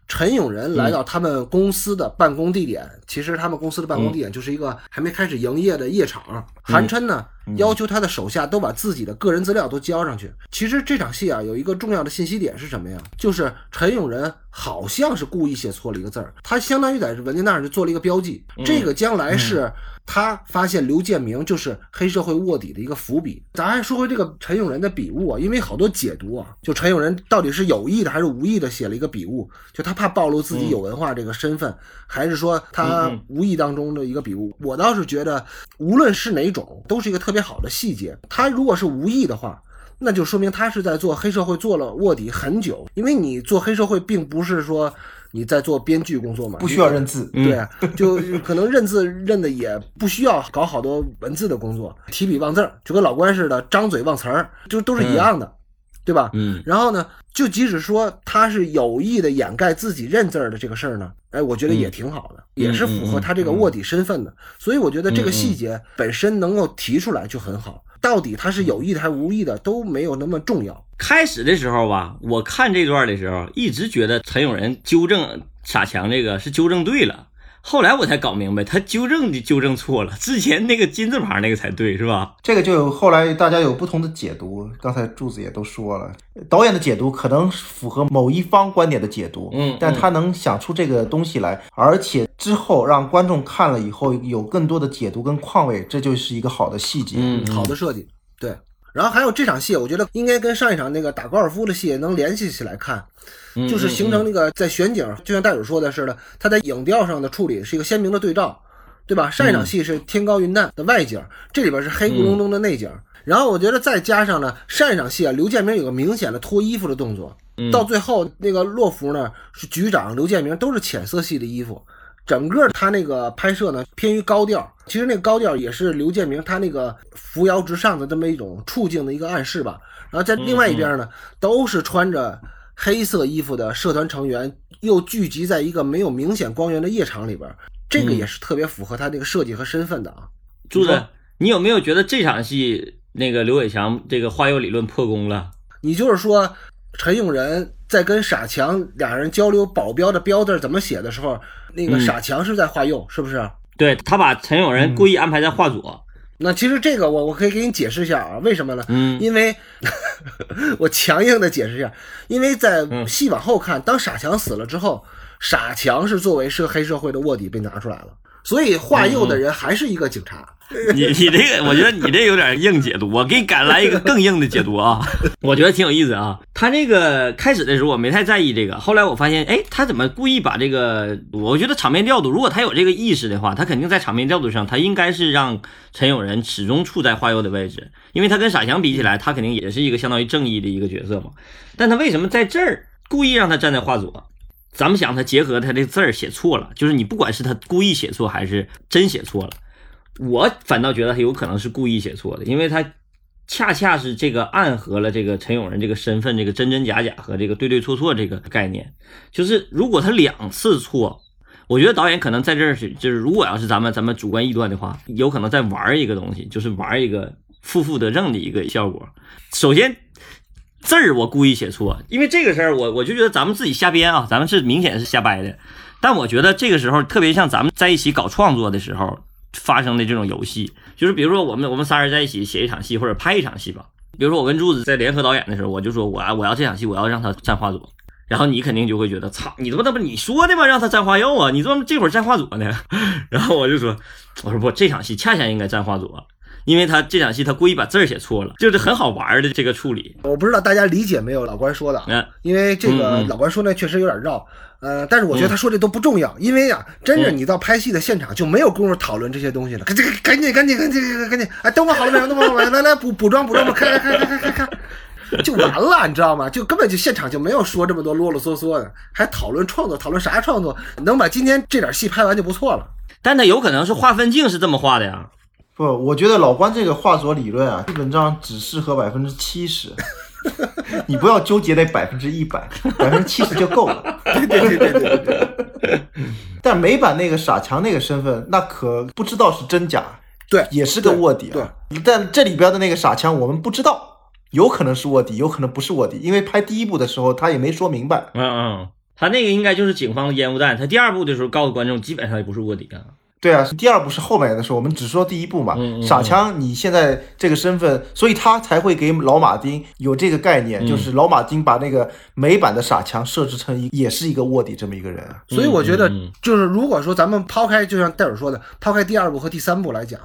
陈永仁来到他们公司的办公地点。其实他们公司的办公地点就是一个还没开始营业的夜场。韩琛呢要求他的手下都把自己的个人资料都交上去。其实这场戏啊，有一个重要的信息点是什么呀？就是陈永仁好像是故意写错了一个字儿，他相当于在文件袋上就做了一个标记。这个将来是他发现刘建明就是黑社会卧底的一个伏笔。咱还说回这个陈永仁的笔误啊，因为好多解读啊，就陈永仁到底是有意的还是无意的写了一个笔误，就他怕暴露自己有文化这个身份，还是说他无意当中的一个笔误？我倒是觉得，无论是哪种，都是一个特别好的细节。他如果是无意的话，那就说明他是在做黑社会做了卧底很久，因为你做黑社会并不是说你在做编剧工作嘛，不需要认字。对啊，就可能认字认的也不需要搞好多文字的工作，提笔忘字儿就跟老关似的，张嘴忘词儿，就都是一样的，对吧？嗯，然后呢，就即使说他是有意的掩盖自己认字儿的这个事儿呢，哎，我觉得也挺好的，也是符合他这个卧底身份的。所以我觉得这个细节本身能够提出来就很好。到底他是有意的还是无意的都没有那么重要。开始的时候吧，我看这段的时候，一直觉得陈永仁纠正傻强这个是纠正对了。后来我才搞明白，他纠正的纠正错了，之前那个金字旁那个才对，是吧？这个就有后来大家有不同的解读。刚才柱子也都说了，导演的解读可能符合某一方观点的解读，嗯但他能想出这个东西来，而且之后让观众看了以后有更多的解读跟况味，这就是一个好的细节。嗯，好的设计，对。然后还有这场戏，我觉得应该跟上一场那个打高尔夫的戏能联系起来看，嗯就是形成那个在选景，就像大友说的似的，他在影调上的处理是一个鲜明的对照，对吧？上一场戏是天高云淡的外景，这里边是黑咕隆咚的内景。然后我觉得再加上呢，上一场戏啊，刘建明有个明显的脱衣服的动作，到最后那个洛夫呢是局长，刘建明都是浅色系的衣服。整个他那个拍摄呢偏于高调，其实那个高调也是刘建明他那个扶摇直上的这么一种处境的一个暗示吧。然后在另外一边呢，都是穿着黑色衣服的社团成员，又聚集在一个没有明显光源的夜场里边，这个也是特别符合他这个设计和身份的啊。柱子，你有没有觉得这场戏那个刘伟强这个化忧理论破功了？你就是说，陈永仁在跟傻强俩人交流保镖的标字怎么写的时候，那个嗯傻强是在画右，是不是？对他把陈永仁故意安排在画左，那其实这个我我可以给你解释一下啊，为什么呢？嗯。因为 我强硬的解释一下，因为在嗯。戏往后看，当傻强死了之后，傻强是作为是黑社会的卧底被拿出来了，所以画右的人还是一个警察。你你这个，我觉得你这有点硬解读，我给你赶来一个更硬的解读啊，我觉得挺有意思啊。他这个开始的时候我没太在意这个，后来我发现，哎，他怎么故意把这个？我觉得场面调度，如果他有这个意识的话，他肯定在场面调度上，他应该是让陈永仁始终处在画右的位置，因为他跟傻强比起来，他肯定也是一个相当于正义的一个角色嘛。但他为什么在这儿故意让他站在画左？咱们想，他结合他这字儿写错了，就是你不管是他故意写错还是真写错了。我反倒觉得他有可能是故意写错的，因为他恰恰是这个暗合了这个陈永仁这个身份，这个真真假假和这个对对错错这个概念。就是如果他两次错，我觉得导演可能在这儿是，就是如果要是咱们咱们主观臆断的话，有可能在玩一个东西，就是玩一个负负得正的一个效果。首先。字儿我故意写错，因为这个事儿我我就觉得咱们自己瞎编啊，咱们是明显是瞎掰的。但我觉得这个时候特别像咱们在一起搞创作的时候发生的这种游戏，就是比如说我们我们仨人在一起写一场戏或者拍一场戏吧。比如说我跟柱子在联合导演的时候，我就说我要我要这场戏我要让他站画左，然后你肯定就会觉得操，你他妈那不你说的吗？让他站画右啊？你怎么这会儿站画左呢？然后我就说我说不，这场戏恰恰应该站画左。因为他这场戏他故意把字儿写错了，就是很好玩的这个处理。我不知道大家理解没有老关说的啊，嗯因为这个老关说那确实有点绕，呃，但是我觉得他说这都不重要，因为啊，真是你到拍戏的现场就没有功夫讨论这些东西了，赶紧赶紧赶紧赶紧赶紧，哎，灯光好了没有？灯光好了？来来补补妆补妆吧，开开开开开开，就完了，你知道吗？就根本就现场就没有说这么多啰啰嗦嗦的，还讨论创作，讨论啥创作？能把今天这点戏拍完就不错了。但他有可能是划分镜是这么画的呀。不，我觉得老关这个画作理论啊，基本上只适合百分之七十，你不要纠结那百分之一百，百分之七十就够了。对对对对对对对，但美版那个傻强那个身份，那可不知道是真假，对也是个卧底啊。但这里边的那个傻强，我们不知道，有可能是卧底，有可能不是卧底，因为拍第一部的时候他也没说明白。嗯嗯，他那个应该就是警方的烟雾弹。他第二部的时候告诉观众，基本上也不是卧底啊。对啊，第二部是后面的事，我们只说第一部嘛。嗯嗯傻强，你现在这个身份，所以他才会给老马丁有这个概念，嗯。就是老马丁把那个美版的傻强设置成一也是一个卧底这么一个人。所以我觉得就是如果说咱们抛开，就像戴尔说的，抛开第二部和第三部来讲，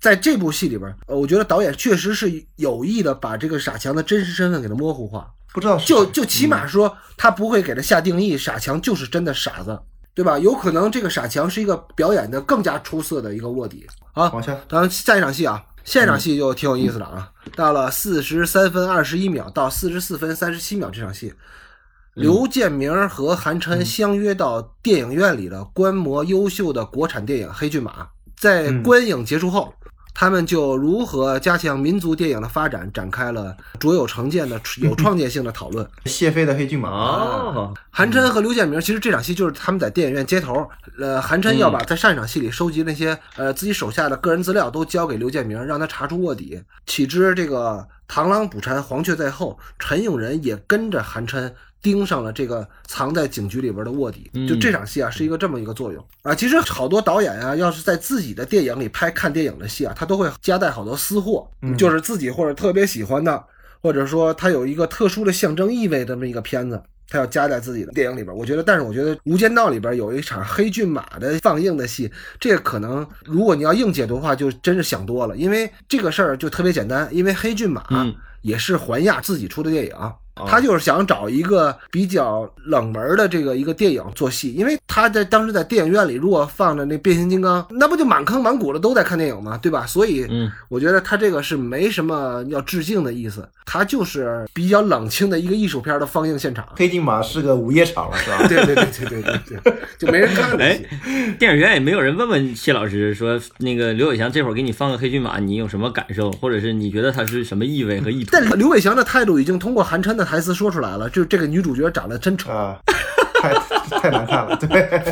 在这部戏里边，呃，我觉得导演确实是有意的把这个傻强的真实身份给他模糊化，不知道是就就起码说他不会给他下定义，傻强就是真的傻子，对吧？有可能这个傻强是一个表演的更加出色的一个卧底啊。往下，当然，下一场戏啊，下一场戏就挺有意思的啊。到了四十三分二十一秒到四十四分三十七秒这场戏，刘建明和韩琛相约到电影院里的观摩优秀的国产电影《黑骏马》。在观影结束后，他们就如何加强民族电影的发展展开了卓有成见的 有创建性的讨论。谢飞的黑骏马，哦，韩琛和刘建明，其实这场戏就是他们在电影院接头。呃，韩琛要把在上一场戏里收集那些呃自己手下的个人资料都交给刘建明，让他查出卧底。岂知这个螳螂捕蝉，黄雀在后，陈永仁也跟着韩琛盯上了这个藏在警局里边的卧底。就这场戏啊，是一个这么一个作用啊。其实好多导演啊，要是在自己的电影里拍看电影的戏啊，他都会夹带好多私货，就是自己或者特别喜欢的，或者说他有一个特殊的象征意味的这么一个片子。他要夹在自己的电影里边，我觉得，但是我觉得《无间道》里边有一场黑骏马的放映的戏，这个可能如果你要硬解读的话，就真是想多了，因为这个事儿就特别简单，因为黑骏马嗯也是环亚自己出的电影。他就是想找一个比较冷门的这个一个电影做戏，因为他在当时在电影院里，如果放着那变形金刚，那不就满坑满谷的都在看电影吗？对吧？所以，嗯，我觉得他这个是没什么要致敬的意思，他就是比较冷清的一个艺术片的放映现场。黑骏马是个午夜场了，是吧？对对对对对对对，就没人看的戏。电影院也没有人问问谢老师说，那个刘伟强这会儿给你放个黑骏马，你有什么感受，或者是你觉得他是什么意味和意图？但刘伟强的态度已经通过韩琛的台词说出来了，就这个女主角长得真丑。啊，太太难看了，对。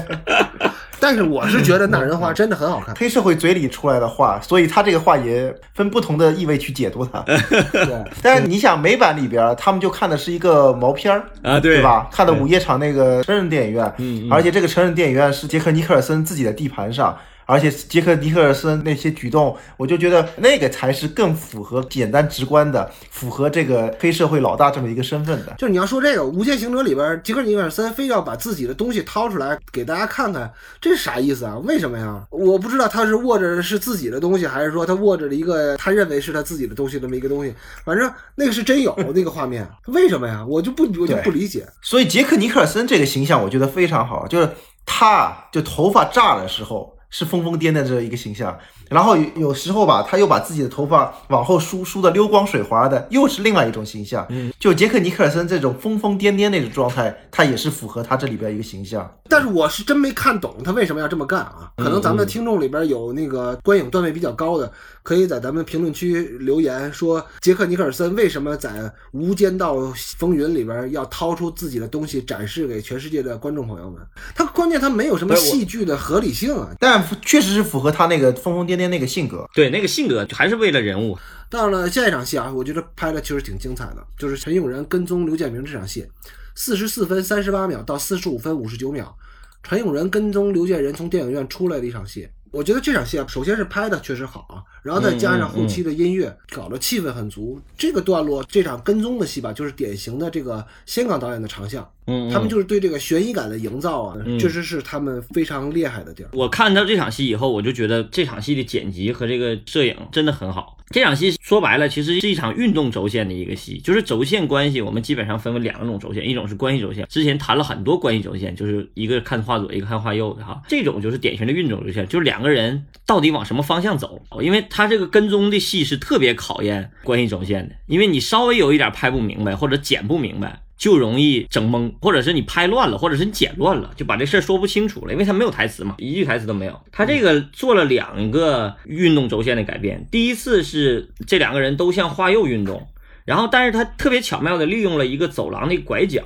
但是我是觉得那人话真的很好看。黑社会嘴里出来的话，所以他这个话也分不同的意味去解读它。对，但是你想美版里边，他们就看的是一个毛片儿啊对对吧？看的午夜场那个成人电影院，嗯嗯而且这个成人电影院是杰克尼克尔森自己的地盘上。而且杰克尼克尔森那些举动，我就觉得那个才是更符合简单直观的，符合这个黑社会老大这么一个身份的。就是你要说这个《无限行者》里边，杰克尼克尔森非要把自己的东西掏出来给大家看看，这是啥意思啊？为什么呀？我不知道他是握着的是自己的东西，还是说他握着了一个他认为是他自己的东西这么一个东西。反正那个是真有那个画面，为什么呀？我就不我就不理解。所以杰克尼克尔森这个形象，我觉得非常好，就是他就头发炸的时候。是疯疯癫癫的这一个形象，然后有有时候吧，他又把自己的头发往后梳，梳的溜光水滑的，又是另外一种形象。嗯，就杰克尼克尔森这种疯疯癫癫那种状态，他也是符合他这里边一个形象。但是我是真没看懂他为什么要这么干啊？可能咱们的听众里边有那个观影段位比较高的，可以在咱们评论区留言说杰克尼克尔森为什么在《无间道风云》里边要掏出自己的东西展示给全世界的观众朋友们。他关键他没有什么戏剧的合理性啊。但确实是符合他那个疯疯癫癫那个性格。对，那个性格还是为了人物。到了下一场戏啊，我觉得拍的其实挺精彩的，就是陈永仁跟踪刘建明这场戏，四十四分三十八秒到四十五分五十九秒，陈永仁跟踪刘建仁从电影院出来的一场戏。我觉得这场戏啊，首先是拍的确实好啊，然后再加上后期的音乐，搞得气氛很足。这个段落，这场跟踪的戏吧，就是典型的这个香港导演的长项。嗯，他们就是对这个悬疑感的营造啊，确实是他们非常厉害的地儿。我看到这场戏以后，我就觉得这场戏的剪辑和这个摄影真的很好。这场戏说白了，其实是一场运动轴线的一个戏，就是轴线关系，我们基本上分为两种轴线，一种是关系轴线，之前谈了很多关系轴线，就是一个看画左，一个看画右的哈，这种就是典型的运动轴线，就是两个人到底往什么方向走，因为他这个跟踪的戏是特别考验关系轴线的，因为你稍微有一点拍不明白或者剪不明白。就容易整懵，或者是你拍乱了，或者是你剪乱了，就把这事儿说不清楚了，因为他没有台词嘛，一句台词都没有。他这个做了两个运动轴线的改变，第一次是这两个人都向画右运动，然后但是他特别巧妙的利用了一个走廊的拐角，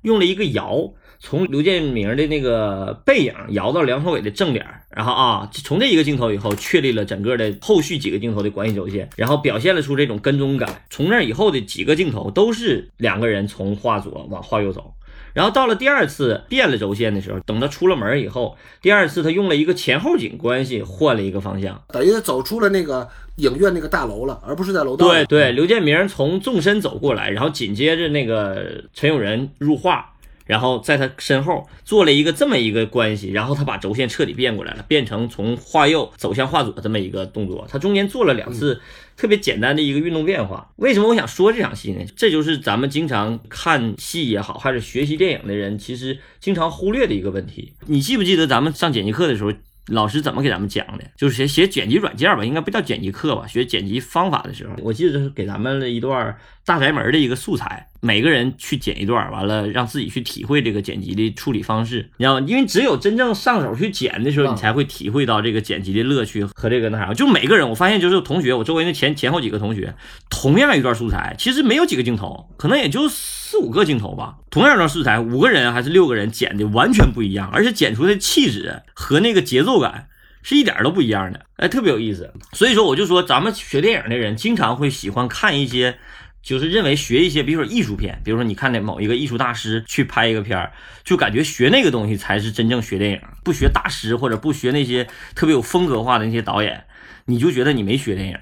用了一个摇。从刘建明的那个背影摇到梁朝伟的正脸，然后啊，从这一个镜头以后，确立了整个的后续几个镜头的关系轴线，然后表现了出这种跟踪感。从那以后的几个镜头都是两个人从画左往画右走，然后到了第二次变了轴线的时候，等他出了门以后，第二次他用了一个前后景关系换了一个方向。等于走出了那个影院那个大楼了，而不是在楼道。对对，刘建明从纵深走过来，然后紧接着那个陈永仁入画。然后在他身后做了一个这么一个关系，然后他把轴线彻底变过来了，变成从画右走向画左这么一个动作。他中间做了两次特别简单的一个运动变化。为什么我想说这场戏呢？这就是咱们经常看戏也好，还是学习电影的人，其实经常忽略的一个问题。你记不记得咱们上剪辑课的时候，老师怎么给咱们讲的？就是写写剪辑软件吧，应该不叫剪辑课吧？学剪辑方法的时候，我记得是给咱们了一段大宅门的一个素材。每个人去剪一段，完了让自己去体会这个剪辑的处理方式，你知道吗？因为只有真正上手去剪的时候，你才会体会到这个剪辑的乐趣和这个那啥。就每个人，我发现就是同学，我周围那前前后几个同学，同样一段素材，其实没有几个镜头，可能也就四五个镜头吧。同样一段素材，五个人还是六个人剪的完全不一样，而且剪出的气质和那个节奏感是一点都不一样的，哎，特别有意思。所以说，我就说咱们学电影的人经常会喜欢看一些。就是认为学一些，比如说艺术片，比如说你看那某一个艺术大师去拍一个片儿，就感觉学那个东西才是真正学电影，不学大师或者不学那些特别有风格化的那些导演，你就觉得你没学电影。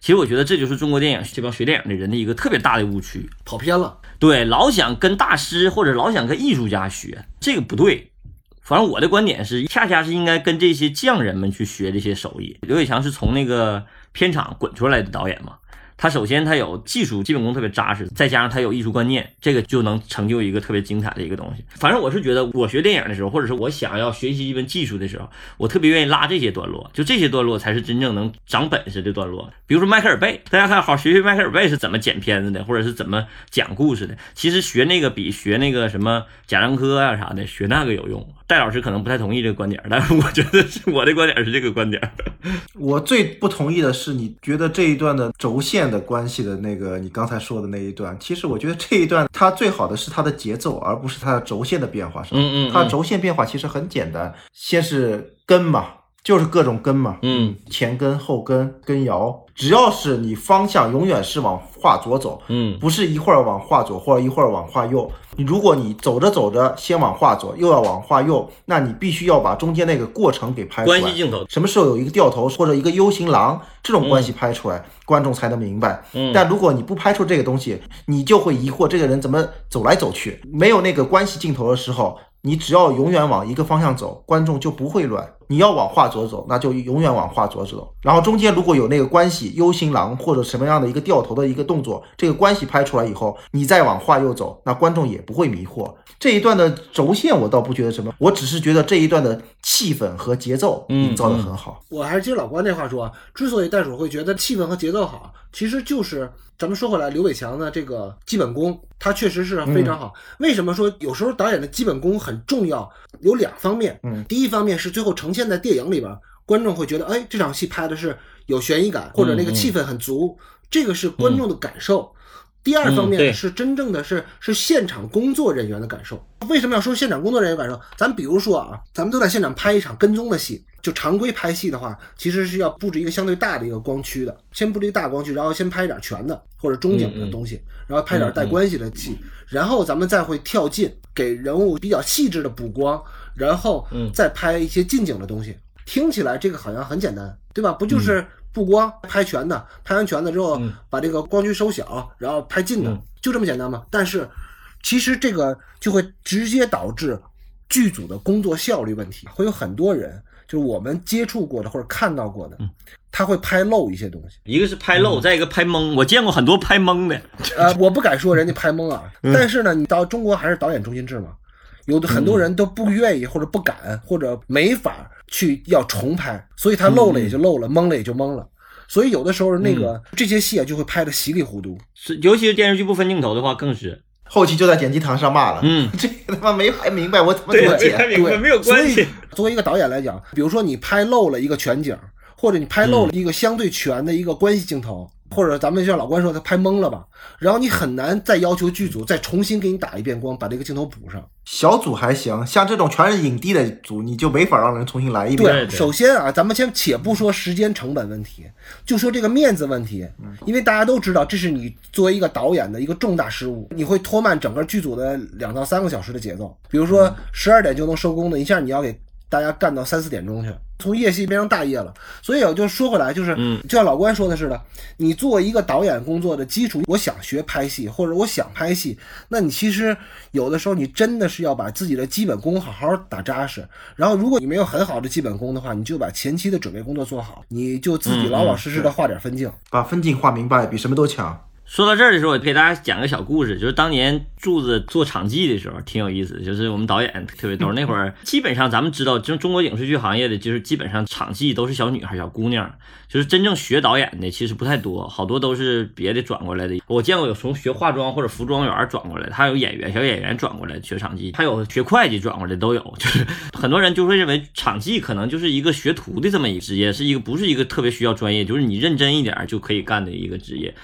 其实我觉得这就是中国电影这帮学电影的人的一个特别大的误区，跑偏了。对，老想跟大师或者老想跟艺术家学，这个不对。反正我的观点是，恰恰是应该跟这些匠人们去学这些手艺。刘伟强是从那个片场滚出来的导演嘛。他首先他有技术基本功特别扎实，再加上他有艺术观念，这个就能成就一个特别精彩的一个东西。反正我是觉得，我学电影的时候，或者是我想要学习一门技术的时候，我特别愿意拉这些段落，就这些段落才是真正能长本事的段落。比如说迈克尔贝，大家看好学学迈克尔贝是怎么剪片子的，或者是怎么讲故事的。其实学那个比学那个什么贾樟柯啊啥的，学那个有用。戴老师可能不太同意这个观点，但是我觉得是我的观点是这个观点。我最不同意的是，你觉得这一段的轴线。的关系的那个，你刚才说的那一段，其实我觉得这一段它最好的是它的节奏，而不是它的轴线的变化上。嗯嗯，它轴线变化其实很简单，先是根嘛，就是各种根嘛。嗯，前根、后根、根摇，只要是你方向永远是往画左走，嗯，不是一会儿往画左或者一会儿往画右。你如果你走着走着先往画左，又要往画右，那你必须要把中间那个过程给拍出来。关系镜头，什么时候有一个掉头或者一个 U 型狼这种关系拍出来，观众才能明白。嗯，但如果你不拍出这个东西，你就会疑惑这个人怎么走来走去。没有那个关系镜头的时候。你只要永远往一个方向走，观众就不会乱。你要往画左走，那就永远往画左走。然后中间如果有那个关系，U 型狼或者什么样的一个掉头的一个动作，这个关系拍出来以后，你再往画右走，那观众也不会迷惑。这一段的轴线我倒不觉得什么，我只是觉得这一段的气氛和节奏营造的很好。我还是接老关那话说，之所以袋鼠会觉得气氛和节奏好，其实就是。咱们说回来，刘伟强的这个基本功，他确实是非常好。为什么说有时候导演的基本功很重要？有两方面。嗯，第一方面是最后呈现在电影里边，观众会觉得，哎，这场戏拍的是有悬疑感，或者那个气氛很足，这个是观众的感受。第二方面是真正的是是现场工作人员的感受。为什么要说现场工作人员感受？咱比如说啊，咱们都在现场拍一场跟踪的戏。就常规拍戏的话，其实是要布置一个相对大的一个光区的，先布置一个大光区，然后先拍点全的或者中景的东西，然后拍点带关系的戏，然后咱们再会跳进，给人物比较细致的补光，然后再拍一些近景的东西。听起来这个好像很简单，对吧？不就是布光拍全的，拍完全的之后把这个光区收小，然后拍近的，就这么简单吗？但是其实这个就会直接导致剧组的工作效率问题，会有很多人。就是我们接触过的或者看到过的，他会拍漏一些东西。一个是拍漏，再一个拍懵。我见过很多拍懵的。呃，我不敢说人家拍懵啊，但是呢，你到中国还是导演中心制嘛，有的很多人都不愿意或者不敢或者没法去要重拍，所以他漏了也就漏了，懵了也就懵了。所以有的时候那个这些戏啊就会拍的稀里糊涂，是尤其是电视剧不分镜头的话更是。后期就在剪辑堂上骂了，嗯，这他妈没拍明白，我怎么怎么剪？对，没有关系。作为一个导演来讲，比如说你拍漏了一个全景，或者你拍漏了一个相对全的一个关系镜头，或者咱们就像老关说，他拍懵了吧，然后你很难再要求剧组再重新给你打一遍光，把这个镜头补上。小组还行，像这种全是影帝的组，你就没法让人重新来一遍。对对首先啊，咱们先且不说时间成本问题，就说这个面子问题，因为大家都知道这是你作为一个导演的一个重大失误，你会拖慢整个剧组的两到三个小时的节奏。比如说十二点就能收工的，一下你要给大家干到三四点钟去，从夜戏变成大夜了。所以我就说回来，就是嗯就像老关说的似的，你作为一个导演工作的基础，我想学拍戏或者我想拍戏，那你其实有的时候你真的是要把自己的基本功好好打扎实。然后如果你没有很好的基本功的话，你就把前期的准备工作做好，你就自己老老实实的画点分镜。把分镜画明白，比什么都强。说到这儿的时候，我给大家讲个小故事，就是当年柱子做场记的时候，挺有意思的。就是我们导演特别逗，那会儿基本上咱们知道，就中国影视剧行业的，就是基本上场记都是小女孩、小姑娘，就是真正学导演的其实不太多，好多都是别的转过来的。我见过有从学化妆或者服装员转过来的，还有演员、小演员转过来学场记，还有学会计转过来的都有。就是 很多人就会认为场记可能就是一个学徒的这么一个职业，是一个不是一个特别需要专业，就是你认真一点儿就可以干的一个职业。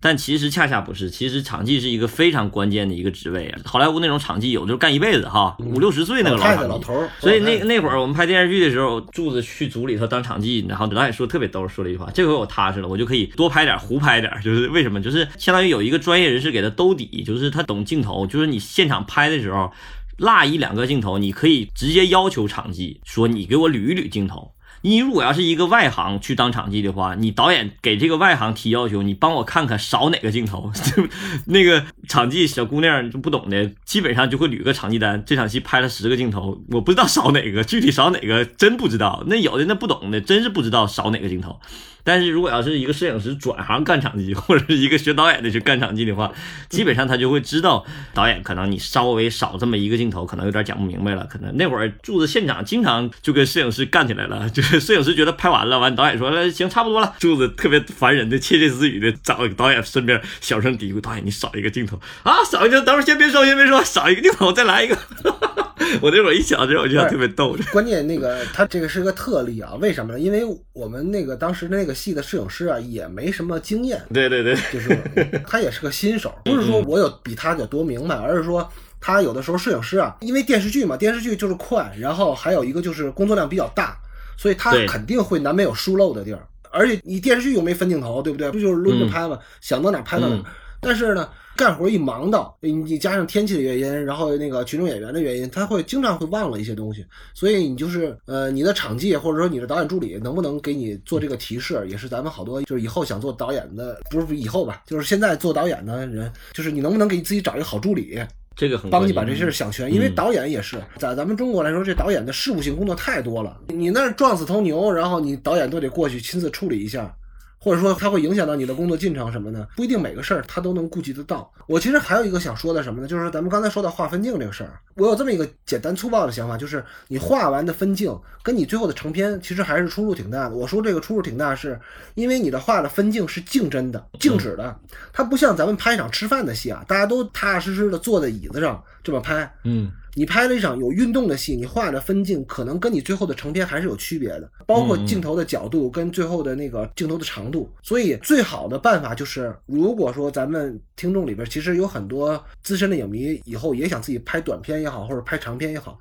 但其实恰恰不是，其实场记是一个非常关键的一个职位啊。好莱坞那种场记有就是干一辈子哈，五六十岁那个老。老头儿，所以那那会儿我们拍电视剧的时候，柱子去组里头当场记，然后导演说特别逗，说了一句话：“这回我踏实了，我就可以多拍点儿，胡拍点儿。”就是为什么？就是相当于有一个专业人士给他兜底，就是他懂镜头，就是你现场拍的时候落一两个镜头，你可以直接要求场记说你给我捋一捋镜头。你如果要是一个外行去当场记的话，你导演给这个外行提要求，你帮我看看少哪个镜头，那个场记小姑娘就不懂的，基本上就会捋个场记单。这场戏拍了十个镜头，我不知道少哪个，具体少哪个真不知道。那有的那不懂的，真是不知道少哪个镜头。但是如果要是一个摄影师转行干场记，或者是一个学导演的去干场记的话，基本上他就会知道导演可能你稍微少这么一个镜头，可能有点讲不明白了。可能那会儿住的现场经常就跟摄影师干起来了，就摄影师觉得拍完了，完导演说了行差不多了，柱子特别烦人的窃窃私语的找导演身边小声嘀咕导演你少一个镜头啊，少一个，等会儿先别说先别说，少一个镜头再来一个。我那会儿一想这我就想特别逗。关键那个他这个是个特例啊，为什么呢？因为我们那个当时那个戏的摄影师啊，也没什么经验，对对对，就是 他也是个新手，不是说我有比他有多明白，而是说他有的时候摄影师啊，因为电视剧嘛，电视剧就是快，然后还有一个就是工作量比较大，所以他肯定会难免有疏漏的地儿。而且你电视剧又没分镜头，对不对？不就是抡着拍嘛，想到哪拍到哪。嗯但是呢，干活一忙到，你你加上天气的原因，然后那个群众演员的原因，他会经常会忘了一些东西，所以你就是呃，你的场记或者说你的导演助理能不能给你做这个提示，也是咱们好多就是以后想做导演的，不是以后吧，就是现在做导演的人，就是你能不能给自己找一个好助理，这个很帮你把这事儿想全，因为嗯导演也是在咱们中国来说，这导演的事务性工作太多了。你那儿撞死头牛，然后你导演都得过去亲自处理一下，或者说它会影响到你的工作进程什么的，不一定每个事儿他都能顾及得到。我其实还有一个想说的什么呢？就是咱们刚才说到画分镜这个事儿，我有这么一个简单粗暴的想法，就是你画完的分镜跟你最后的成片其实还是出入挺大的。我说这个出入挺大，是因为你的画的分镜是静帧的、静止的，它不像咱们拍一场吃饭的戏啊，大家都踏踏实实的坐在椅子上这么拍。嗯你拍了一场有运动的戏，你画的分镜可能跟你最后的成片还是有区别的，包括镜头的角度跟最后的那个镜头的长度。所以最好的办法就是，如果说咱们听众里边其实有很多资深的影迷，以后也想自己拍短片也好，或者拍长片也好。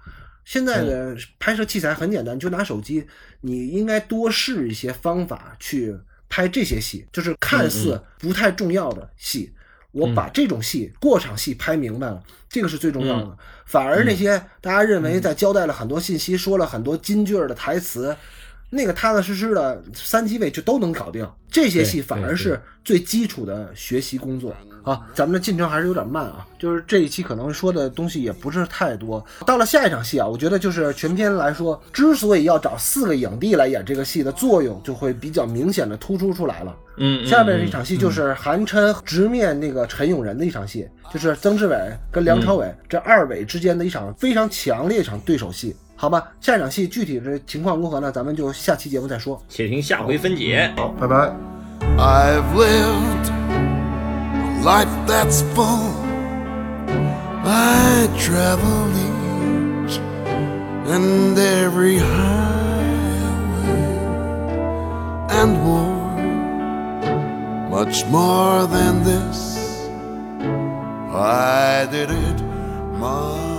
现在的拍摄器材很简单，你就拿手机，你应该多试一些方法去拍这些戏，就是看似不太重要的戏。我把这种戏过场戏拍明白了，这个是最重要的。反而那些大家认为在交代了很多信息、说了很多金句儿的台词，那个踏踏实实的三机位就都能搞定。这些戏反而是最基础的学习工作。好，咱们的进程还是有点慢啊，就是这一期可能说的东西也不是太多。到了下一场戏啊，我觉得就是全片来说，之所以要找四个影帝来演这个戏的作用，就会比较明显的突出出来了。嗯，下面这场戏就是韩琛直面那个陈永仁的一场戏，就是曾志伟跟梁朝伟这二伟之间的一场非常强烈一场对手戏。好吧，下一场戏具体的情况如何呢？咱们就下期节目再说。且听下回分解。好，拜拜。I've lived a life that's full. I travel each and every highway and wore much more than this. I did it my